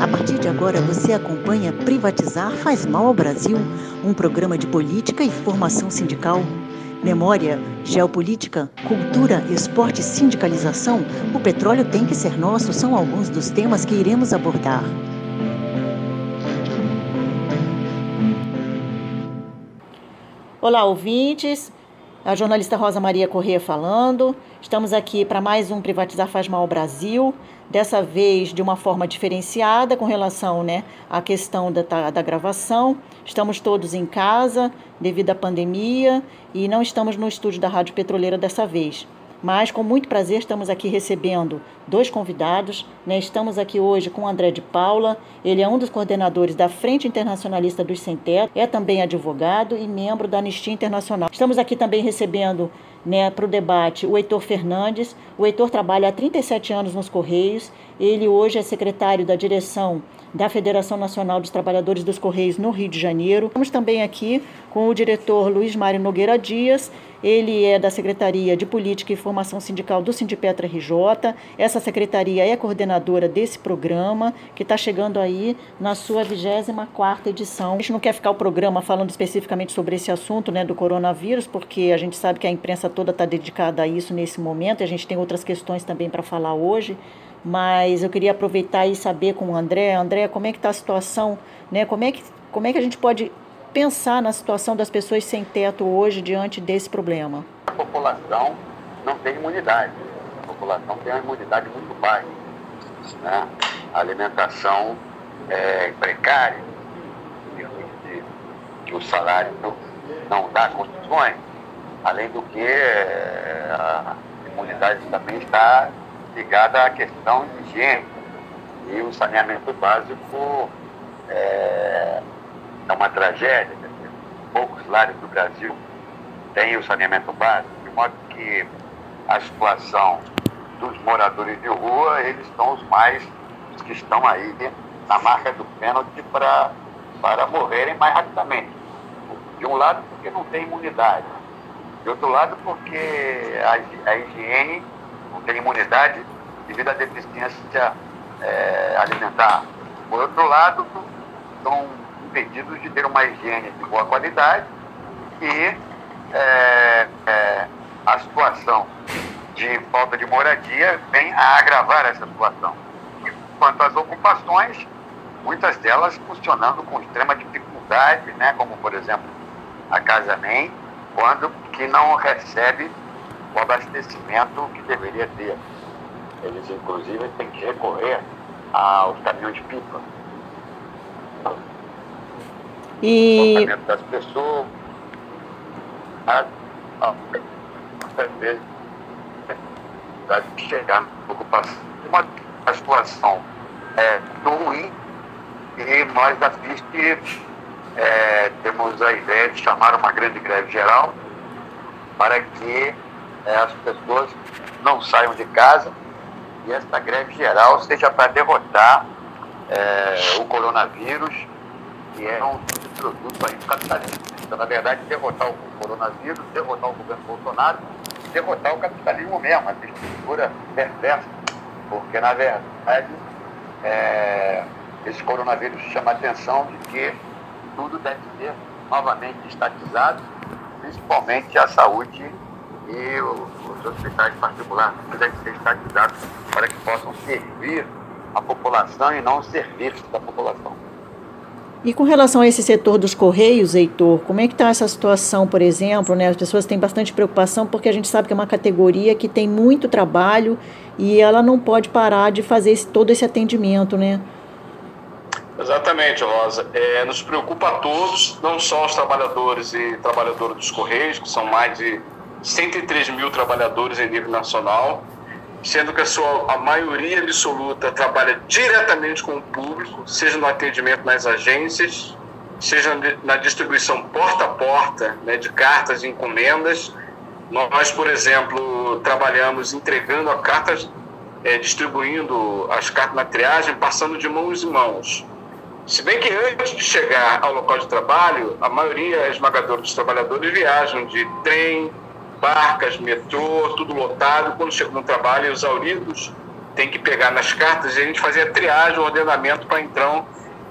A partir de agora você acompanha Privatizar faz mal ao Brasil, um programa de política e formação sindical. Memória, geopolítica, cultura, esporte e sindicalização, o petróleo tem que ser nosso são alguns dos temas que iremos abordar. Olá, ouvintes. A jornalista Rosa Maria Corrêa falando. Estamos aqui para mais um Privatizar Faz Mal ao Brasil, dessa vez de uma forma diferenciada com relação né, à questão da, da gravação. Estamos todos em casa devido à pandemia e não estamos no estúdio da Rádio Petroleira dessa vez. Mas com muito prazer estamos aqui recebendo dois convidados. Né? Estamos aqui hoje com o André de Paula. Ele é um dos coordenadores da Frente Internacionalista dos Sem Teto, é também advogado e membro da Anistia Internacional. Estamos aqui também recebendo né, para o debate o Heitor Fernandes. O Heitor trabalha há 37 anos nos Correios. Ele hoje é secretário da direção da Federação Nacional dos Trabalhadores dos Correios no Rio de Janeiro. Estamos também aqui com o diretor Luiz Mário Nogueira Dias. Ele é da Secretaria de Política e Formação Sindical do Sindipetra RJ. Essa secretaria é coordenadora desse programa, que está chegando aí na sua 24 edição. A gente não quer ficar o programa falando especificamente sobre esse assunto né, do coronavírus, porque a gente sabe que a imprensa toda está dedicada a isso nesse momento, e a gente tem outras questões também para falar hoje mas eu queria aproveitar e saber com o André, André, como é que está a situação, né? Como é que como é que a gente pode pensar na situação das pessoas sem teto hoje diante desse problema? A população não tem imunidade. A população tem uma imunidade muito baixa. Né? A alimentação é precária, que o salário não dá condições. Além do que é, a imunidade também está ligada à questão de higiene. E o saneamento básico é, é uma tragédia. Poucos lares do Brasil têm o saneamento básico, de modo que a situação dos moradores de rua, eles são os mais, os que estão aí na marca do pênalti para morrerem mais rapidamente. De um lado, porque não tem imunidade. De outro lado, porque a, a higiene tem imunidade devido à deficiência é, alimentar. Por outro lado, são impedidos de ter uma higiene de boa qualidade e é, é, a situação de falta de moradia vem a agravar essa situação. Quanto às ocupações, muitas delas funcionando com extrema dificuldade, né, como por exemplo a Casa Nem, quando que não recebe o abastecimento que deveria ter. Eles, inclusive, têm que recorrer aos caminhões de pipa. E... O das pessoas, às vezes, de chegar na ocupação. Uma situação é, ruim e nós da FISC é, temos a ideia de chamar uma grande greve geral para que é, as pessoas não saiam de casa e esta greve geral seja para derrotar é, o coronavírus, que é um produto aí do capitalismo. Então, na verdade, derrotar o coronavírus, derrotar o governo Bolsonaro e derrotar o capitalismo mesmo, essa estrutura perversa. Porque, na verdade, é, esse coronavírus chama a atenção de que tudo deve ser novamente estatizado, principalmente a saúde e os hospitais particulares devem ser estatizados para que possam servir a população e não servir da população. E com relação a esse setor dos Correios, Heitor, como é que está essa situação, por exemplo? Né? As pessoas têm bastante preocupação porque a gente sabe que é uma categoria que tem muito trabalho e ela não pode parar de fazer esse, todo esse atendimento, né? Exatamente, Rosa. É, nos preocupa a todos, não só os trabalhadores e trabalhadoras dos Correios, que são mais de 103 mil trabalhadores em nível nacional, sendo que a, sua, a maioria absoluta trabalha diretamente com o público, seja no atendimento nas agências, seja na distribuição porta a porta né, de cartas e encomendas. Nós, por exemplo, trabalhamos entregando a cartas, é, distribuindo as cartas na triagem, passando de mãos em mãos. Se bem que antes de chegar ao local de trabalho, a maioria esmagadora dos trabalhadores viajam de trem, barcas, metrô, tudo lotado. Quando chegam no trabalho, exauridos, tem que pegar nas cartas e a gente fazer a triagem, ordenamento para então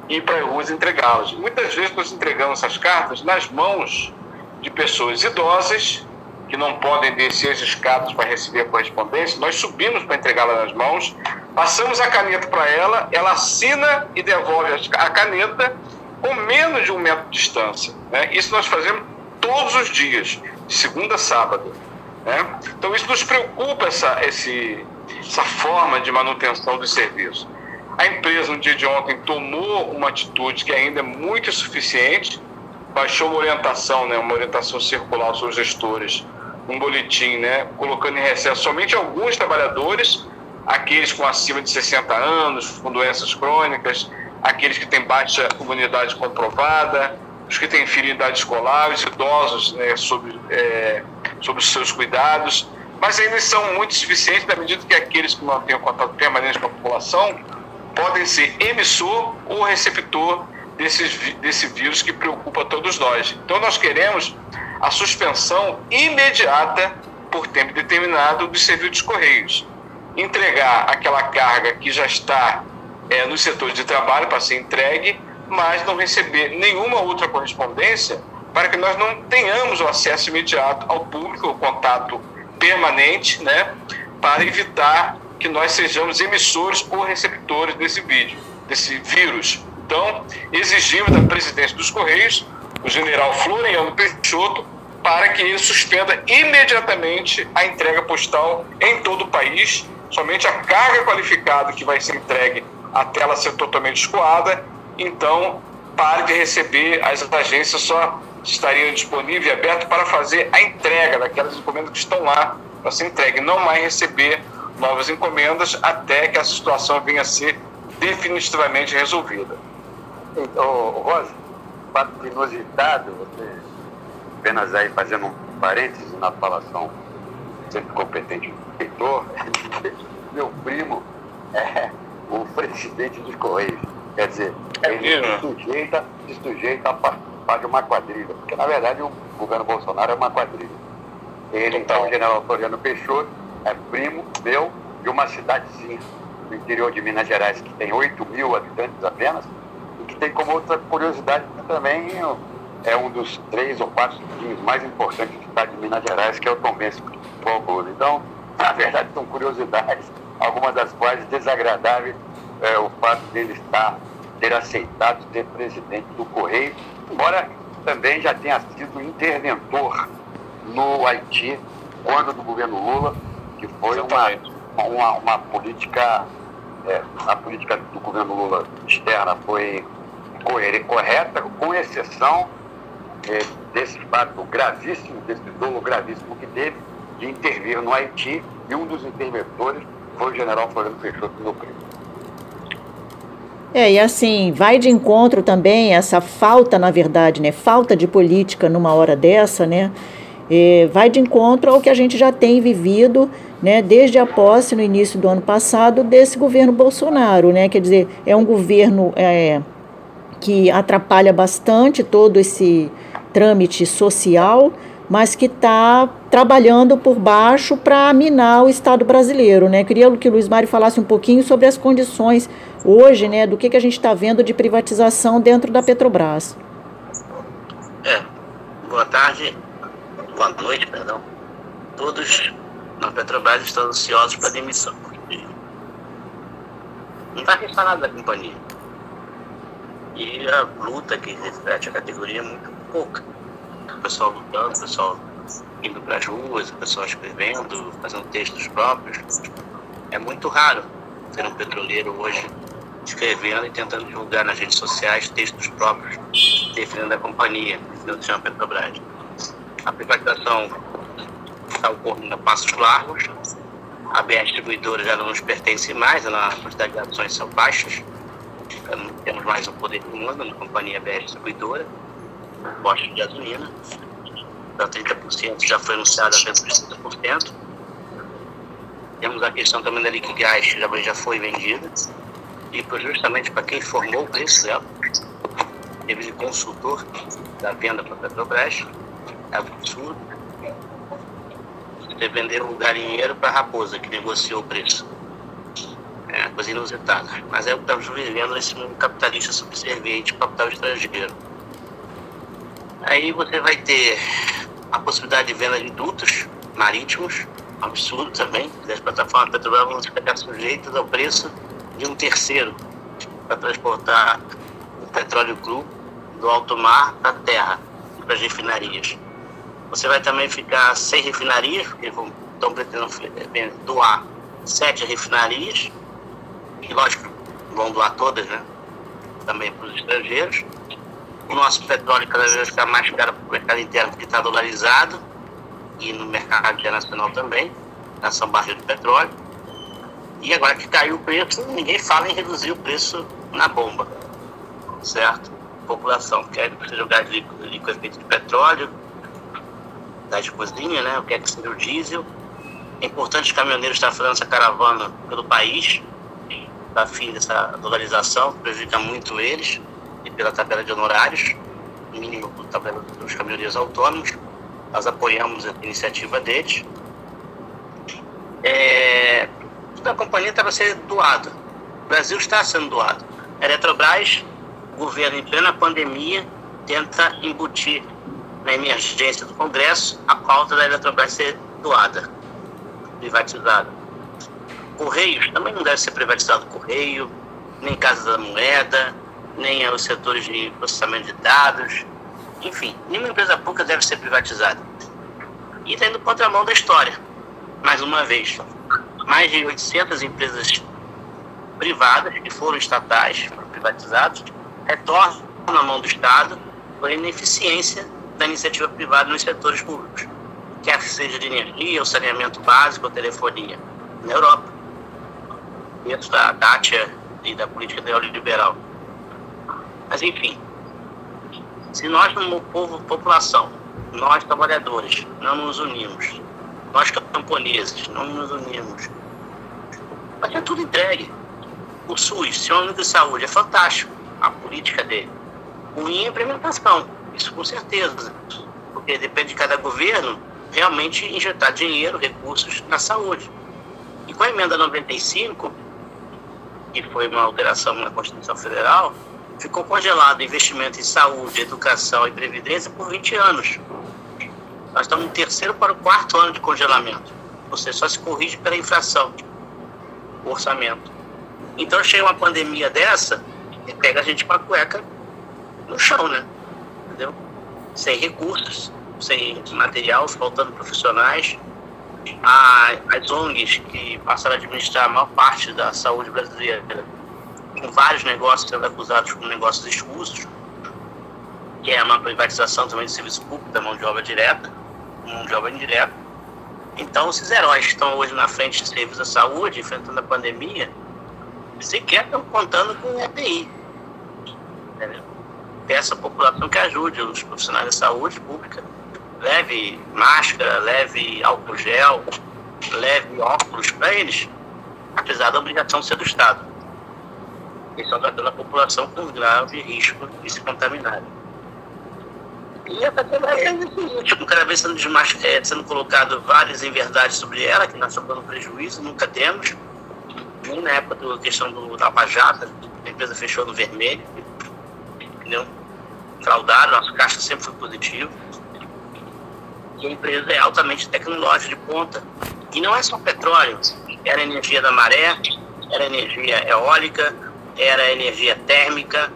ir para as ruas entregá-las. Muitas vezes nós entregamos essas cartas nas mãos de pessoas idosas que não podem descer as escadas para receber a correspondência, nós subimos para entregá-la nas mãos, passamos a caneta para ela, ela assina e devolve a caneta com menos de um metro de distância. Né? Isso nós fazemos todos os dias, de segunda a sábado. Né? Então isso nos preocupa, essa, esse, essa forma de manutenção do serviço. A empresa, no dia de ontem, tomou uma atitude que ainda é muito insuficiente, baixou uma orientação, né, uma orientação circular aos seus gestores, um boletim, né, colocando em recesso somente alguns trabalhadores, aqueles com acima de 60 anos, com doenças crônicas, aqueles que têm baixa comunidade comprovada, os que têm filho em idade escolar, os idosos né, sobre, é, sobre os seus cuidados, mas ainda são muito suficientes na medida que aqueles que mantêm o contato permanente com a população podem ser emissor ou receptor desse, desse vírus que preocupa todos nós. Então, nós queremos a suspensão imediata, por tempo determinado, do serviço de Correios. Entregar aquela carga que já está é, nos setores de trabalho para ser entregue, mas não receber nenhuma outra correspondência para que nós não tenhamos o acesso imediato ao público, o contato permanente, né, para evitar que nós sejamos emissores ou receptores desse vídeo, desse vírus. Então, exigimos da presidência dos Correios, o general Floriano Peixoto, para que ele suspenda imediatamente a entrega postal em todo o país. Somente a carga qualificada que vai ser entregue até ela ser totalmente escoada. Então, pare de receber, as agências só estariam disponíveis e abertas para fazer a entrega daquelas encomendas que estão lá para ser entregue, não mais receber novas encomendas até que a situação venha a ser definitivamente resolvida. Então, Rosa, fato inusitado, você apenas aí fazendo um parênteses na falação sempre competente do reitor, meu primo é o presidente dos Correios. Quer dizer, é ele se sujeita, se sujeita a participar de uma quadrilha, porque na verdade o governo Bolsonaro é uma quadrilha. Ele, então, o general Floriano Peixoto, é primo meu de uma cidadezinha do interior de Minas Gerais que tem 8 mil habitantes apenas e que tem como outra curiosidade também é um dos três ou quatro cidades mais importantes do estado de Minas Gerais, que é o Tombense Futebol Então, na verdade, são curiosidades, algumas das quais desagradáveis é, o fato dele estar, ter aceitado ser presidente do Correio, embora também já tenha sido interventor no Haiti, quando do governo Lula, que foi uma, uma, uma, política, é, a política do governo Lula externa foi correta, com exceção é, desse fato gravíssimo, desse dolo gravíssimo que teve de intervir no Haiti, e um dos interventores foi o general Floriano Peixoto, meu primo. É, e assim, vai de encontro também essa falta, na verdade, né, falta de política numa hora dessa, né, é, vai de encontro ao que a gente já tem vivido né, desde a posse no início do ano passado desse governo Bolsonaro. Né, quer dizer, é um governo é, que atrapalha bastante todo esse trâmite social, mas que está trabalhando por baixo para minar o Estado brasileiro. Né? Queria que o Luiz Mário falasse um pouquinho sobre as condições hoje, né, do que, que a gente está vendo de privatização dentro da Petrobras. É, boa tarde boa noite, perdão, todos na Petrobras estão ansiosos para demissão. Não está restando nada da companhia. E a luta que reflete a categoria é muito pouca. O pessoal lutando, o pessoal indo para as ruas, o pessoal escrevendo, fazendo textos próprios. É muito raro ter um petroleiro hoje escrevendo e tentando divulgar nas redes sociais textos próprios defendendo a companhia, defendendo a Petrobras. A privatização está ocorrendo a passos largos. A BR Distribuidora já não nos pertence mais, a quantidade de ações são baixas. Não temos mais o poder do mundo na companhia BR Distribuidora, posto de gasolina. Então, 30% já foi anunciado a venda por 30%. Temos a questão também da Liquigás, que já foi vendida. Justamente para quem formou o preço dela, teve consultor da venda para a Petrobras absurdo. Você vender um galinheiro para a raposa que negociou o preço. É coisa inusitada. Mas é o que estamos vivendo nesse mundo capitalista subserviente capital estrangeiro. Aí você vai ter a possibilidade de venda de dutos marítimos, absurdo também, das plataformas petrolíferas vão ficar sujeitas ao preço de um terceiro para transportar o petróleo cru do alto mar para a terra, para as refinarias. Você vai também ficar sem refinarias, porque estão pretendendo eh, doar sete refinarias, e lógico, vão doar todas, né? Também para os estrangeiros. O nosso petróleo cada vez fica mais caro para o mercado interno porque está dolarizado e no mercado internacional também, nação barril de petróleo. E agora que caiu o preço, ninguém fala em reduzir o preço na bomba, certo? A população quer gás líquido, de petróleo, gás de cozinha, né? O que é que seja o diesel. É importante os caminhoneiros fazendo essa caravana pelo país, para fim dessa dolarização, prejudica muito eles, e pela tabela de honorários, mínimo da tabela dos caminhoneiros autônomos. Nós apoiamos a iniciativa deles. É, a companhia estava sendo doada. O Brasil está sendo doado. A Eletrobras, governo em plena pandemia, tenta embutir na emergência do Congresso a pauta da Eletrobras ser doada, privatizada. Correios também não deve ser privatizado Correio, nem Casa da Moeda, nem os setores de processamento de dados. Enfim, nenhuma empresa pública deve ser privatizada. E está indo contramão da história, mais uma vez. Mais de 800 empresas privadas, que foram estatais, foram privatizadas, retornam na mão do Estado por ineficiência da iniciativa privada nos setores públicos, quer que seja de energia, ou saneamento básico, ou telefonia. Na Europa, dentro da Thatcher e da política neoliberal. Mas, enfim, se nós, como povo, população, nós trabalhadores, não nos unimos, nós camponeses, não nos unimos, vai ter tudo entregue. O SUS, Sistema Único de Saúde, é fantástico, a política dele. Ruim é a implementação, isso com certeza, porque depende de cada governo realmente injetar dinheiro, recursos na saúde. E com a emenda 95, que foi uma alteração na Constituição Federal, ficou congelado o investimento em saúde, educação e previdência por 20 anos. Nós estamos no terceiro para o quarto ano de congelamento. Ou seja, só se corrige pela inflação, o orçamento. Então chega uma pandemia dessa e pega a gente com a cueca no chão, né? Entendeu? Sem recursos, sem material, faltando profissionais. as ONGs que passaram a administrar a maior parte da saúde brasileira com vários negócios sendo acusados como negócios escusos, que é uma privatização também do serviço público, da mão de obra direta, de obra indireta. Então, esses heróis que estão hoje na frente de serviços da saúde, enfrentando a pandemia, sequer estão contando com o EPI. Peço à população que ajude os profissionais da saúde pública. Leve máscara, leve álcool gel, leve óculos para eles, apesar da obrigação ser do Estado estão tratando a população com grave risco de se contaminar. E a Petrobras é cada vez sendo, é, sendo colocado várias inverdades sobre ela, que nós estamos dando prejuízo, nunca temos. Nem na época da questão do Lava a empresa fechou no vermelho, entendeu? Fraudaram, nosso caixa sempre foi positivo. E a empresa é altamente tecnológica de ponta. E não é só petróleo, era energia da maré, era energia eólica, era energia térmica,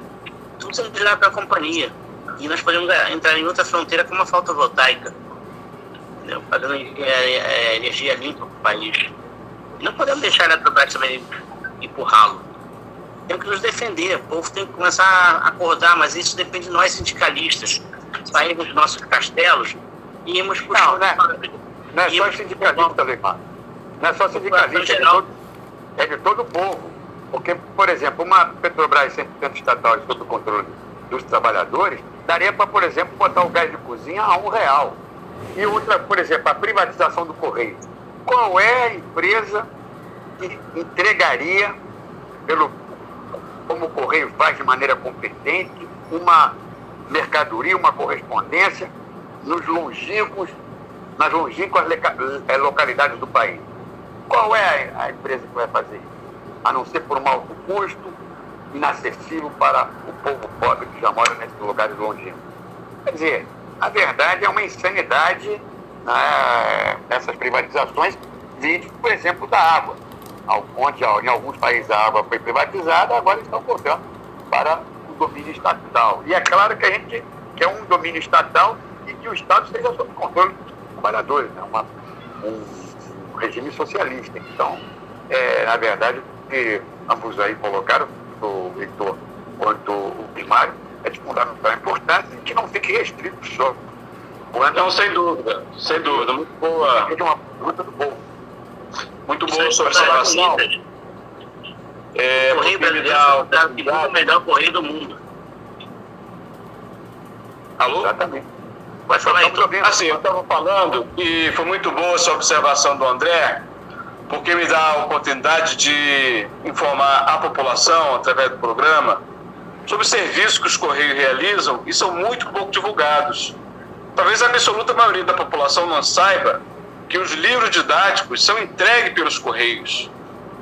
tudo sendo gerado pela companhia. E nós podemos entrar em outra fronteira como a fotovoltaica, entendeu? fazendo é, energia limpa para o país. Não podemos deixar a Eletrobras também empurrá-lo. Temos que nos defender, o povo tem que começar a acordar, mas isso depende de nós sindicalistas. Sairmos dos nossos castelos e irmos para Não, né? não é só sindicalista, Leimar. Não é só sindicalista, é de, todo, é de todo o povo. Porque, por exemplo, uma Petrobras 100% estatal e sob o controle dos trabalhadores, daria para, por exemplo, botar o gás de cozinha a um real. E outra, por exemplo, a privatização do Correio. Qual é a empresa que entregaria, pelo, como o Correio faz de maneira competente, uma mercadoria, uma correspondência nos longínquos, nas longínquas eh, localidades do país? Qual é a, empresa que vai fazer a não ser por um alto custo, inacessível para o povo pobre que já mora nesses lugares longínquos. Quer dizer, a verdade é uma insanidade né, nessas privatizações, vídeo, por exemplo, da água, onde em alguns países a água foi privatizada, agora estão voltando para o domínio estatal. E é claro que a gente quer um domínio estatal e que o Estado esteja sob controle dos trabalhadores, né? Uma, um, um regime socialista. Então, é, na verdade, o que ambos aí colocaram, o Heitor quanto o primário, é de fundamental importância e que não fique restrito só. Quando não, sem dúvida, sem dúvida. Muito boa. É uma pergunta do povo. Muito boa sua observação. É, correio brasileiro é o melhor correio do mundo. Alô? Exatamente. Vai falar aí, Assim, eu estava falando e foi muito boa essa observação do André, porque me dá a oportunidade de informar a população, através do programa, sobre os serviços que os Correios realizam e são muito pouco divulgados. Talvez a absoluta maioria da população não saiba que os livros didáticos são entregues pelos Correios.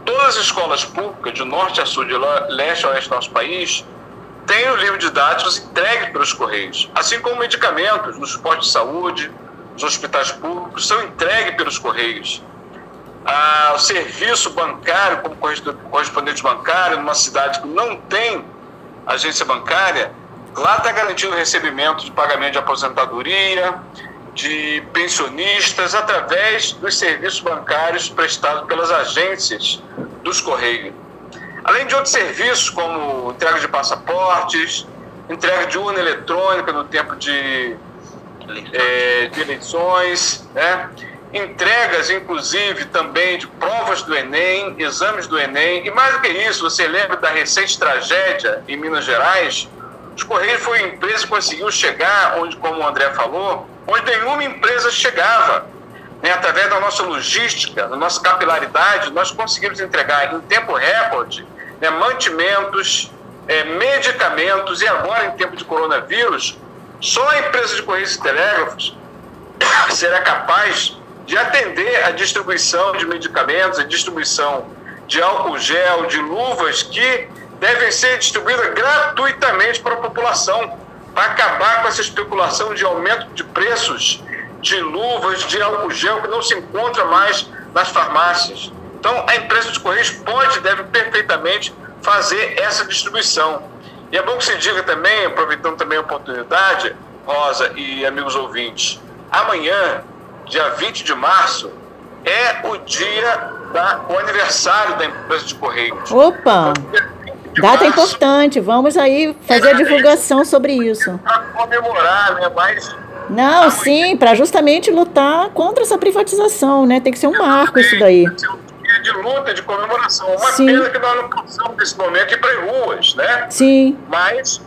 Todas as escolas públicas, de norte a sul, de leste a oeste do nosso país, têm os livros didáticos entregues pelos Correios. Assim como medicamentos nos postos de saúde, nos hospitais públicos, são entregues pelos Correios ah, o serviço bancário, como correspondente bancário, numa cidade que não tem agência bancária, lá está garantido o recebimento de pagamento de aposentadoria, de pensionistas, através dos serviços bancários prestados pelas agências dos Correios. Além de outros serviços, como entrega de passaportes, entrega de urna eletrônica no tempo de, é, de eleições, né? Entregas, inclusive, também de provas do Enem, exames do Enem, e mais do que isso, você lembra da recente tragédia em Minas Gerais? Os Correios foi a empresa que conseguiu chegar onde, como o André falou, onde nenhuma empresa chegava. Né? Através da nossa logística, da nossa capilaridade, nós conseguimos entregar em tempo recorde né, mantimentos, é, medicamentos, e agora, em tempo de coronavírus, só a empresa de Correios e Telégrafos será capaz de atender a distribuição de medicamentos, a distribuição de álcool gel, de luvas que devem ser distribuídas gratuitamente para a população, para acabar com essa especulação de aumento de preços de luvas, de álcool gel que não se encontra mais nas farmácias. Então, a empresa de Correios pode deve perfeitamente fazer essa distribuição. E é bom que se diga também, aproveitando também a oportunidade, Rosa e amigos ouvintes, amanhã dia 20 de março, é o dia da, o aniversário da empresa de Correios. Opa! Então, Data março, importante, vamos aí fazer a divulgação sobre isso. Para comemorar, né? Mas. Não, sim, para justamente lutar contra essa privatização, né? Tem que ser um marco isso daí. Tem um dia de luta, de comemoração. Uma sim. pena que nós não passamos nesse momento ir para as ruas, né? Sim. Mas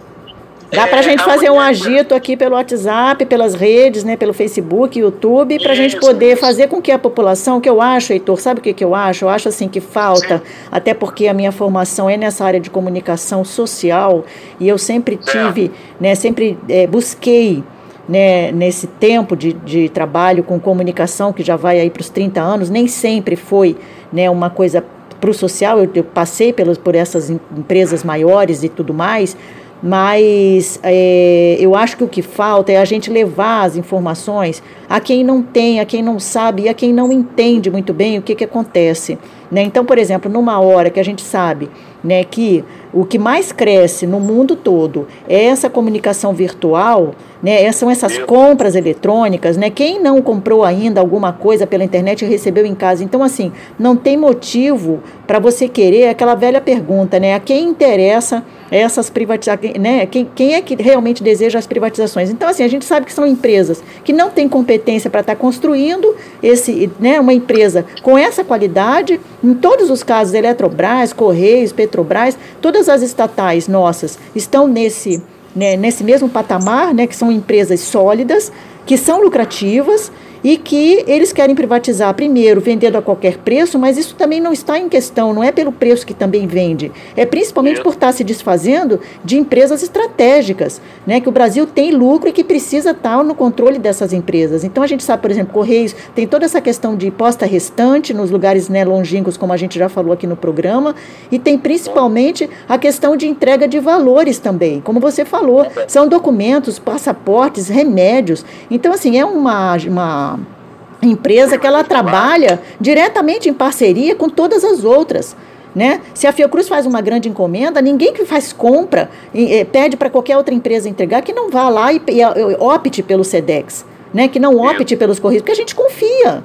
Dá para a gente fazer um agito aqui pelo WhatsApp, pelas redes, né, pelo Facebook, YouTube, para a gente poder isso. fazer com que a população, o que eu acho, Heitor, sabe o que, que eu acho? Eu acho assim que falta, Sim. até porque a minha formação é nessa área de comunicação social e eu sempre tive, né, sempre é, busquei né, nesse tempo de, de trabalho com comunicação, que já vai aí para os 30 anos, nem sempre foi né, uma coisa para o social, eu, eu passei pelos, por essas empresas maiores e tudo mais, mas é, eu acho que o que falta é a gente levar as informações a quem não tem, a quem não sabe e a quem não entende muito bem o que, que acontece. Né? Então, por exemplo, numa hora que a gente sabe né, que o que mais cresce no mundo todo é essa comunicação virtual, né, são essas compras eletrônicas, né, quem não comprou ainda alguma coisa pela internet e recebeu em casa. Então, assim, não tem motivo para você querer aquela velha pergunta, né, a quem interessa essas privatizações, né? Quem, quem é que realmente deseja as privatizações? Então, assim, a gente sabe que são empresas que não têm competência para estar tá construindo esse, né, uma empresa com essa qualidade. Em todos os casos, Eletrobras, Correios, Petrobras, todas as estatais nossas estão nesse, né, nesse mesmo patamar, né, que são empresas sólidas, que são lucrativas e que eles querem privatizar primeiro, vendendo a qualquer preço, mas isso também não está em questão, não é pelo preço que também vende, é principalmente por estar se desfazendo de empresas estratégicas, né, que o Brasil tem lucro e que precisa estar no controle dessas empresas. Então a gente sabe, por exemplo, Correios tem toda essa questão de posta restante nos lugares né, longínquos, como a gente já falou aqui no programa, e tem principalmente a questão de entrega de valores também, como você falou, são documentos, passaportes, remédios. Então, assim, é uma, uma empresa que ela trabalha diretamente em parceria com todas as outras. Né? Se a Fiocruz faz uma grande encomenda, ninguém que faz compra e, pede para qualquer outra empresa entregar que não vá lá e, e, opte pelo SEDEX, né? que não opte pelos Correios, porque a gente confia.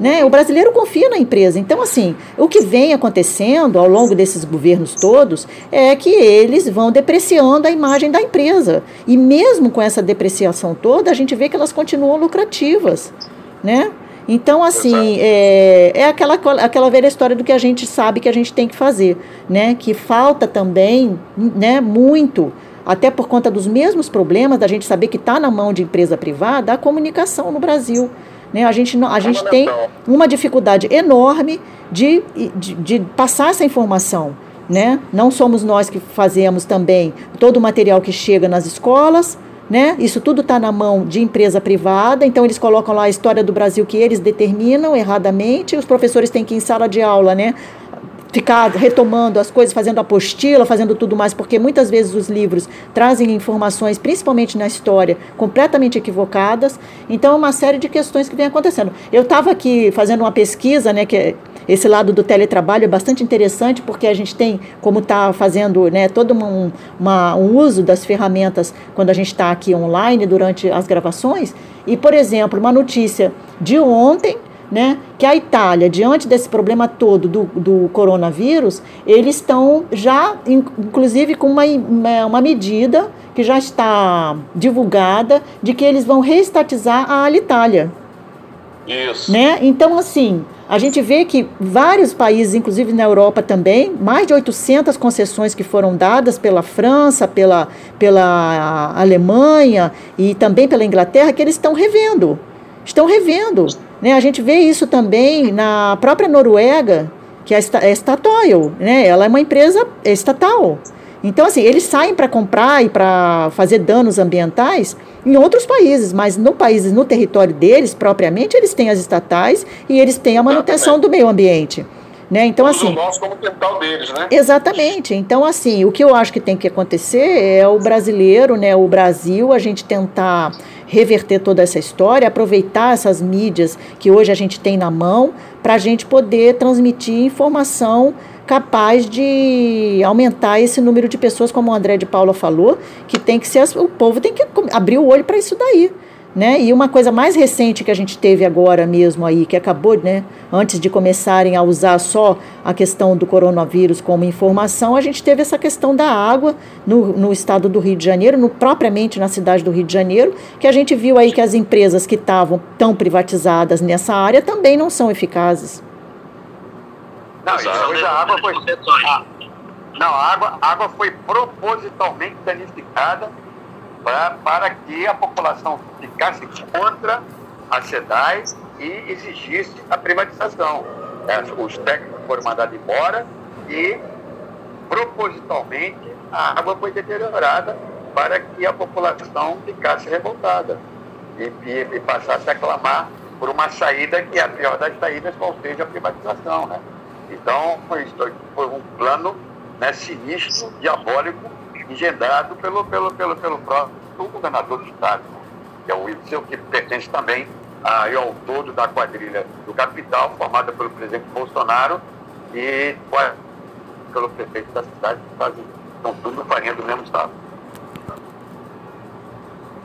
Né? O brasileiro confia na empresa. Então, assim, o que vem acontecendo ao longo desses governos todos é que eles vão depreciando a imagem da empresa. E mesmo com essa depreciação toda, a gente vê que elas continuam lucrativas né? Então, assim, é, é aquela, aquela velha história do que a gente sabe que a gente tem que fazer, né? Que falta também, né, muito, até por conta dos mesmos problemas, da gente saber que está na mão de empresa privada, a comunicação no Brasil. Né? A gente, a gente tem uma dificuldade enorme de, de, de passar essa informação. Né? Não somos nós que fazemos também todo o material que chega nas escolas, né? Isso tudo está na mão de empresa privada, então eles colocam lá a história do Brasil que eles determinam erradamente, os professores têm que ir em sala de aula, né? ficar retomando as coisas, fazendo apostila, fazendo tudo mais, porque muitas vezes os livros trazem informações, principalmente na história, completamente equivocadas. Então, é uma série de questões que vem acontecendo. Eu estava aqui fazendo uma pesquisa, né, que é esse lado do teletrabalho é bastante interessante porque a gente tem como está fazendo né, todo um, uma, um uso das ferramentas quando a gente está aqui online durante as gravações. E, por exemplo, uma notícia de ontem, né, que a Itália, diante desse problema todo do, do coronavírus, eles estão já, inclusive, com uma, uma medida que já está divulgada de que eles vão reestatizar a Alitalia. Isso. Né? Então, assim, a gente vê que vários países, inclusive na Europa também, mais de 800 concessões que foram dadas pela França, pela, pela Alemanha e também pela Inglaterra, que eles estão revendo. Estão revendo. Né? A gente vê isso também na própria Noruega, que é, é Statoil, né? ela é uma empresa estatal. Então, assim, eles saem para comprar e para fazer danos ambientais em outros países, mas no país, no território deles, propriamente, eles têm as estatais e eles têm a manutenção do meio ambiente. Né? Então, assim, o como quintal deles, né? Exatamente. Então, assim, o que eu acho que tem que acontecer é o brasileiro, né, o Brasil, a gente tentar reverter toda essa história, aproveitar essas mídias que hoje a gente tem na mão para a gente poder transmitir informação capaz de aumentar esse número de pessoas, como o André de Paula falou, que tem que ser o povo tem que abrir o olho para isso daí. Né? E uma coisa mais recente que a gente teve agora mesmo aí, que acabou, né, antes de começarem a usar só a questão do coronavírus como informação, a gente teve essa questão da água no, no estado do Rio de Janeiro, no, propriamente na cidade do Rio de Janeiro, que a gente viu aí que as empresas que estavam tão privatizadas nessa área também não são eficazes. Não, hoje a água foi. A, não, a água, a água foi propositalmente danificada pra, para que a população ficasse contra a SEDAI e exigisse a privatização. É, os técnicos foram mandados embora e propositalmente a água foi deteriorada para que a população ficasse revoltada e, e, e passasse a clamar por uma saída que é a pior das saídas, qual seja a privatização. Né? Então, foi, foi um plano né, sinistro, diabólico, engendrado pelo, pelo, pelo, pelo próprio governador do Estado, que é o Wilson, que pertence também aí ao todo da quadrilha do capital, formada pelo presidente Bolsonaro e pelo prefeito da cidade, que fazem, estão tudo farinha do mesmo estado.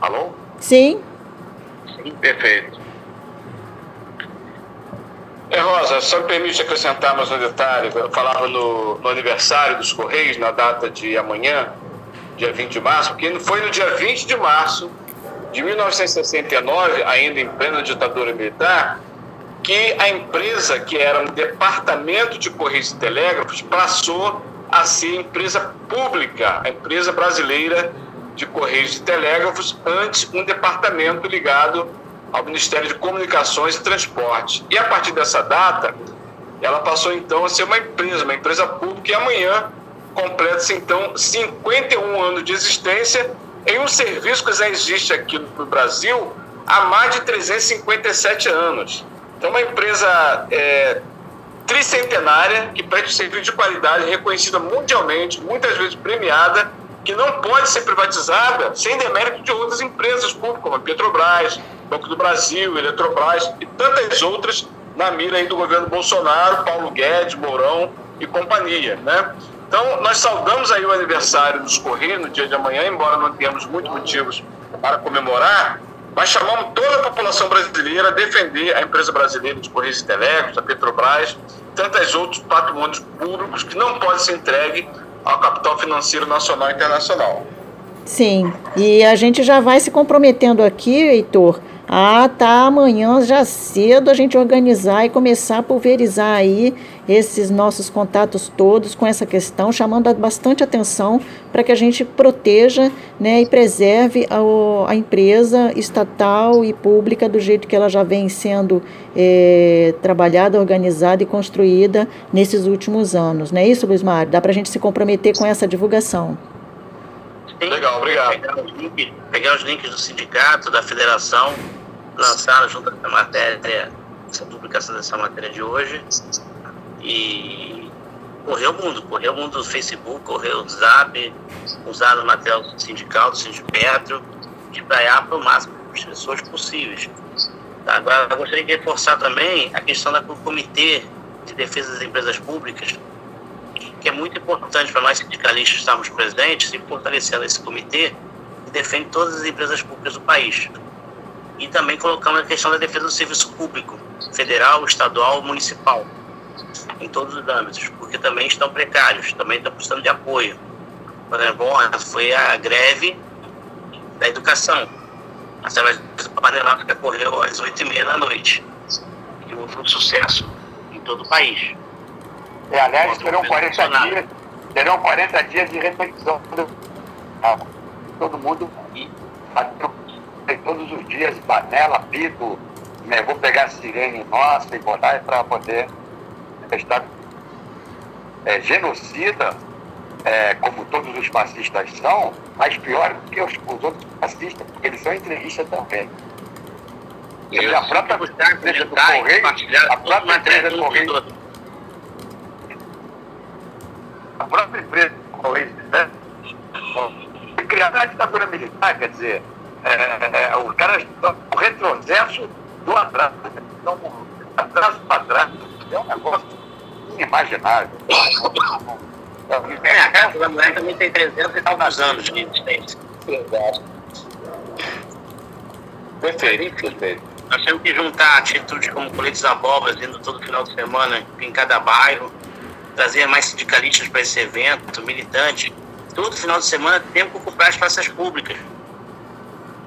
Alô? Sim. Sim, perfeito. É, Rosa, só me permite acrescentar mais um detalhe. Eu falava no, no, aniversário dos Correios, na data de amanhã, dia 20 de março, porque foi no dia 20 de março de 1969, ainda em plena ditadura militar, que a empresa, que era um departamento de Correios e Telégrafos, passou a ser empresa pública, a empresa brasileira de Correios e Telégrafos, antes um departamento ligado ao Ministério de Comunicações e Transportes. E a partir dessa data, ela passou então a ser uma empresa, uma empresa pública, e amanhã completa-se então 51 anos de existência em um serviço que já existe aqui no Brasil há mais de 357 anos. Então, uma empresa é, tricentenária que presta serviço de qualidade, reconhecida mundialmente, muitas vezes premiada, que não pode ser privatizada sem demérito de outras empresas públicas, como a Petrobras, Banco do Brasil, Eletrobras e tantas outras na mira aí do governo Bolsonaro, Paulo Guedes, Mourão e companhia, né? Então, nós saudamos aí o aniversário dos Correios no dia de amanhã, embora não tenhamos muitos motivos para comemorar, mas chamamos toda a população brasileira a defender a empresa brasileira de Correios e Telecos, a Petrobras, tantos outros patrimônios públicos que não podem ser entregues ao capital financeiro nacional e internacional. Sim, e a gente já vai se comprometendo aqui, Heitor, ah, tá. Amanhã já cedo a gente organizar e começar a pulverizar aí esses nossos contatos todos com essa questão, chamando bastante atenção para que a gente proteja né, e preserve a, a, empresa estatal e pública do jeito que ela já vem sendo é, trabalhada, organizada e construída nesses últimos anos. Não é isso, Luiz Mário? Dá para a gente se comprometer com essa divulgação. Legal, obrigado. Pegar os, links, pegar os links do sindicato, da federação, lançaram junto com a matéria, essa publicação dessa matéria de hoje. E correu o mundo, correu o mundo do Facebook, correu o Zap, usaram o material do sindical, do Sindipetro, espraiar para o máximo de pessoas possíveis. Agora, eu gostaria de reforçar também a questão do Comitê de Defesa das Empresas Públicas, que é muito importante para nós sindicalistas estarmos presentes e fortalecendo esse comitê que defende todas as empresas públicas do país e também colocamos a questão da defesa do serviço público, federal, estadual, municipal, em todos os âmbitos, porque também estão precários, também estão precisando de apoio. Por exemplo, foi a greve da educação, através do panelato que ocorreu às oito e meia da noite, que houve um sucesso em todo o país. É, aliás, terão 40 dias, terão 40 dias de reflexão. Todo mundo todos os dias, panela, pico, né, vou pegar a sirene nossa e botar para poder estar é, genocida, é, como todos os fascistas são, mas pior do que os, os outros fascistas, porque eles são entrevistas também. E a própria empresa do Correio, a própria empresa do Correio, a própria empresa do Correio, né, criar a ditadura militar, quer dizer, é, é, os caras estão o retrocesso do atraso. Então, atraso para trás é um negócio inimaginável. É, a casa da mulher também tem 300 e tal anos de existência. Perfeito, perfeito. Nós temos que juntar atitudes como coletes abóboras indo todo final de semana em cada bairro, trazer mais sindicalistas para esse evento, militantes. Todo final de semana temos que ocupar as praças públicas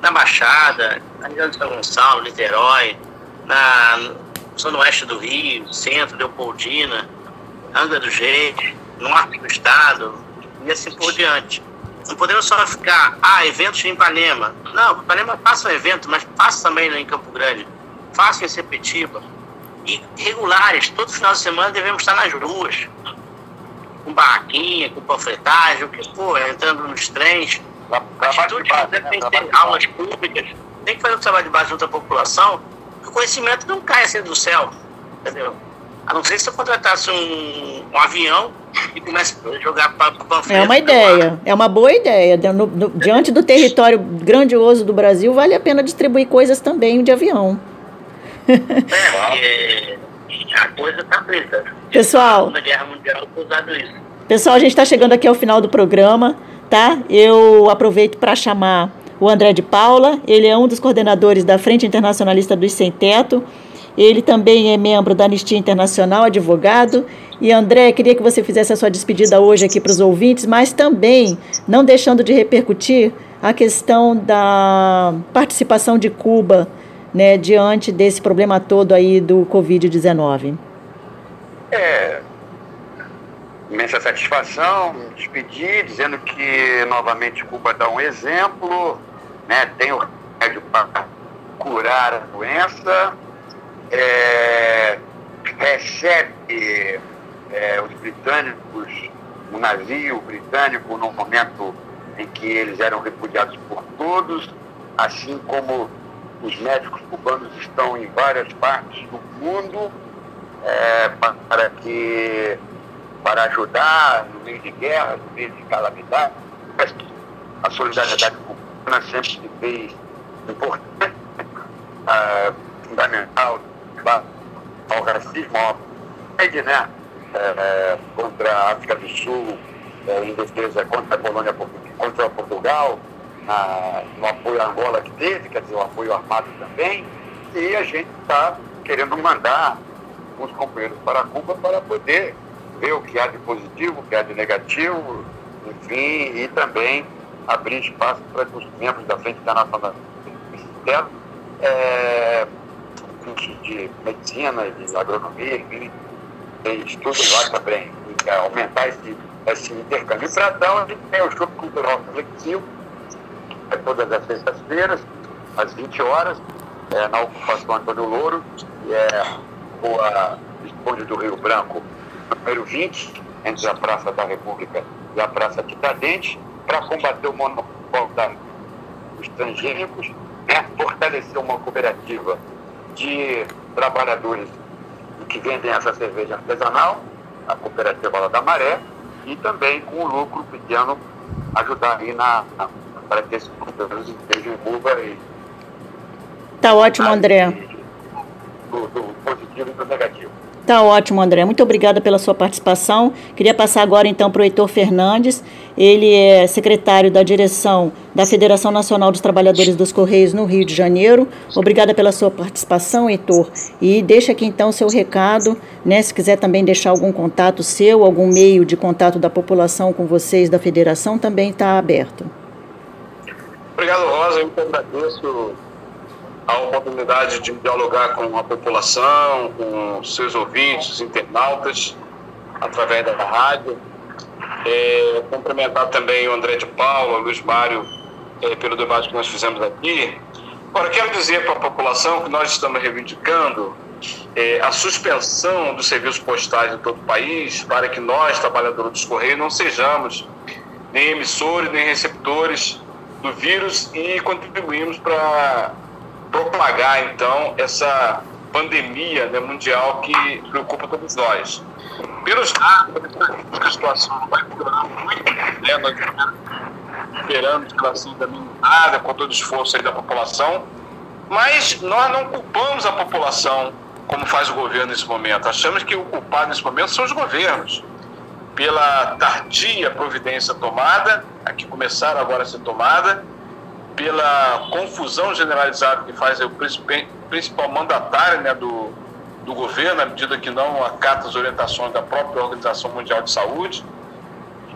na Baixada, na região de São Gonçalo, Niterói, na zona oeste do Rio, centro, Leopoldina, Angra do Reis, norte do estado, e assim por diante. Não podemos só ficar, ah, eventos em Ipanema. Não, Ipanema faça um evento, mas faça também em Campo Grande, faça em Sepetiba. E regulares, todo final de semana devemos estar nas ruas, com barraquinha, com panfletagem, o que for, entrando nos trens, a atitude base, né? tem que ter aulas públicas, tem que fazer um trabalho de base junto à população, o conhecimento não cai assim do céu, entendeu? A não ser se eu contratasse um, um avião e comece a jogar panfletos. É uma ideia, é uma boa ideia. No, no, diante do território grandioso do Brasil, vale a pena distribuir coisas também de avião. É, porque a coisa está preta. Pessoal, Na Guerra Mundial, usado isso. Pessoal, a gente está chegando aqui ao final do programa tá? Eu aproveito para chamar o André de Paula, ele é um dos coordenadores da Frente Internacionalista dos Sem Teto. Ele também é membro da Anistia Internacional, advogado. E André, queria que você fizesse a sua despedida hoje aqui para os ouvintes, mas também não deixando de repercutir a questão da participação de Cuba né, diante desse problema todo aí do Covid-19. É, imensa satisfação, me despedir, dizendo que novamente Cuba dá um exemplo, né? tem o remédio para curar a doença, é, recebe é, os britânicos, o navio britânico, no momento em que eles eram repudiados por todos, assim como os médicos cubanos estão em várias partes do mundo é, para que para ajudar no meio de guerra, no meio de calamidade. A solidariedade cubana sempre se fez importante, uh, fundamental ao racismo, ao né? É, contra a África do Sul, é, em defesa contra a colônia contra Portugal, na, no apoio à Angola que teve, quer dizer, o apoio armado também, e a gente está querendo mandar os companheiros para Cuba para poder ver o que há de positivo, o que há de negativo, enfim, e também abrir espaço para que os membros da Frente Internacional é, de medicina, de agronomia, enfim, estudem lá também, aumentar esse, esse intercâmbio. Para tal, a gente tem o show cultural reflexivo, é todas as sextas-feiras, às 20 horas, é, na ocupação Antônio Louro, que é rua Visconde do Rio Branco, número 20, entre a Praça da República e a Praça Tiradentes, para combater o monopólio dos transgênicos, né, fortalecer uma cooperativa de trabalhadores que vendem essa cerveja artesanal, a cooperativa da Maré, e também com o lucro pequeno ajudar aí na, na para que esses produtores estejam em curva e Tá ótimo, André. Do, do positivo e do negativo. Tá ótimo, André. Muito obrigada pela sua participação. Queria passar agora então para o Heitor Fernandes. Ele é secretário da direção da Federação Nacional dos Trabalhadores dos Correios no Rio de Janeiro. Obrigada pela sua participação, Heitor. E deixa aqui então o seu recado, né? Se quiser também deixar algum contato seu, algum meio de contato da população com vocês da federação, também está aberto. Obrigado, Rosa. Eu agradeço a oportunidade de dialogar com a população, com seus ouvintes, internautas, através da rádio. É, cumprimentar também o André de Paula, o Luiz Mário, é, pelo debate que nós fizemos aqui. Agora, quero dizer para a população que nós estamos reivindicando é, a suspensão dos serviços postais em todo o país para que nós, trabalhadores dos Correios, não sejamos nem emissores nem receptores do vírus e contribuímos para propagar, então, essa pandemia né, mundial que preocupa todos nós. Pelos dados, a situação vai piorando muito, né, nós esperamos que ela seja minimada com todo o esforço da população, mas nós não culpamos a população como faz o governo nesse momento. Achamos que o culpado nesse momento são os governos, pela tardia providência tomada, a que começaram agora a ser tomada, pela confusão generalizada que faz o principal mandatário né, do, do governo, à medida que não acata as orientações da própria Organização Mundial de Saúde.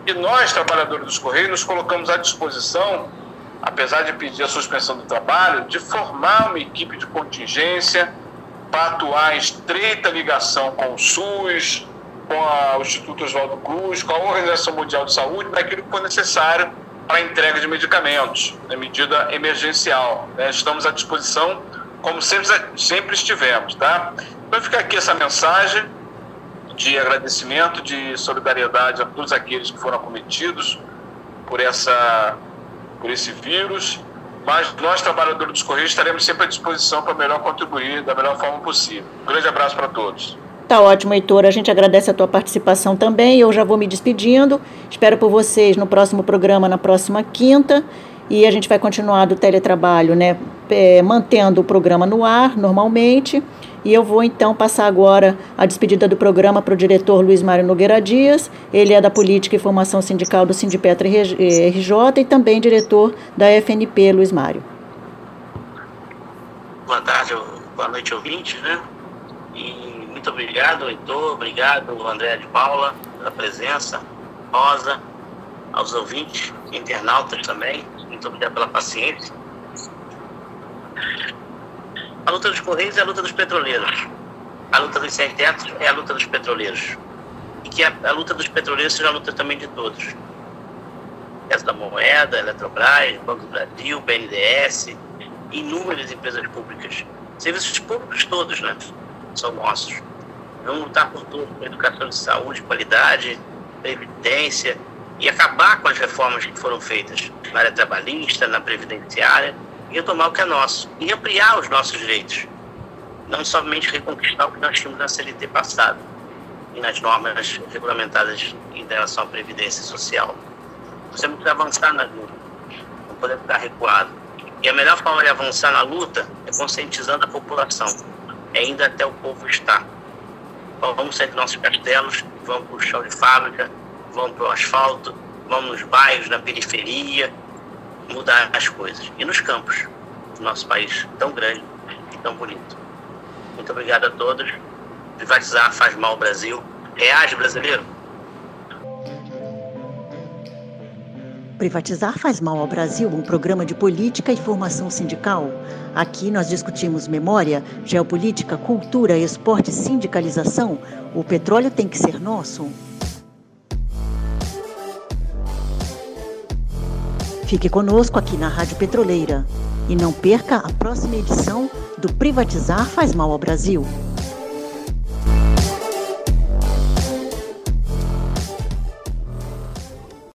E nós, trabalhadores dos Correios, nos colocamos à disposição, apesar de pedir a suspensão do trabalho, de formar uma equipe de contingência para atuar em estreita ligação com o SUS, com a, o Instituto Oswaldo Cruz, com a Organização Mundial de Saúde, naquilo que for necessário para entrega de medicamentos, na medida emergencial. Né? Estamos à disposição, como sempre, sempre estivemos. Tá? Então fica aqui essa mensagem de agradecimento, de solidariedade a todos aqueles que foram acometidos por, essa, por esse vírus. Mas nós, trabalhadores dos Correios, estaremos sempre à disposição para melhor contribuir da melhor forma possível. Um grande abraço para todos. Tá ótimo, Heitor. A gente agradece a tua participação também. Eu já vou me despedindo. Espero por vocês no próximo programa, na próxima quinta. E a gente vai continuar do teletrabalho, né? É, mantendo o programa no ar, normalmente. E eu vou então passar agora a despedida do programa para o diretor Luiz Mário Nogueira Dias. Ele é da Política e Formação Sindical do Sindipetra RJ e também diretor da FNP, Luiz Mário. Boa tarde, boa noite, ouvintes, né? Muito obrigado, Heitor. Obrigado, André de Paula, pela presença. Rosa, aos ouvintes, internautas também. Muito obrigado pela paciência. A luta dos Correios é a luta dos petroleiros. A luta dos sem tetos é a luta dos petroleiros. E que a, a luta dos petroleiros seja a luta também de todos. Essa da Moeda, Eletrobras, Banco do Brasil, BNDES, inúmeras empresas públicas. Serviços públicos todos, né? São nossos. Vamos lutar por tudo, por educação de saúde, qualidade, previdência, e acabar com as reformas que foram feitas na área trabalhista, na previdenciária, e retomar o que é nosso, e ampliar os nossos direitos. Não somente reconquistar o que nós tínhamos na CLT passada e nas normas regulamentadas em relação à previdência social. Temos que avançar na luta, não podemos ficar recuado. E a melhor forma de avançar na luta é conscientizando a população, é indo até o povo estar. Vamos sair dos nossos castelos, vamos para o chão de fábrica, vamos para o asfalto, vamos nos bairros, na periferia, mudar as coisas. E nos campos do nosso país tão grande tão bonito. Muito obrigado a todos. Privatizar faz mal ao Brasil. Reage, brasileiro. Privatizar faz mal ao Brasil, um programa de política e formação sindical. Aqui nós discutimos memória, geopolítica, cultura, esporte, sindicalização. O petróleo tem que ser nosso. Fique conosco aqui na Rádio Petroleira e não perca a próxima edição do Privatizar Faz Mal ao Brasil.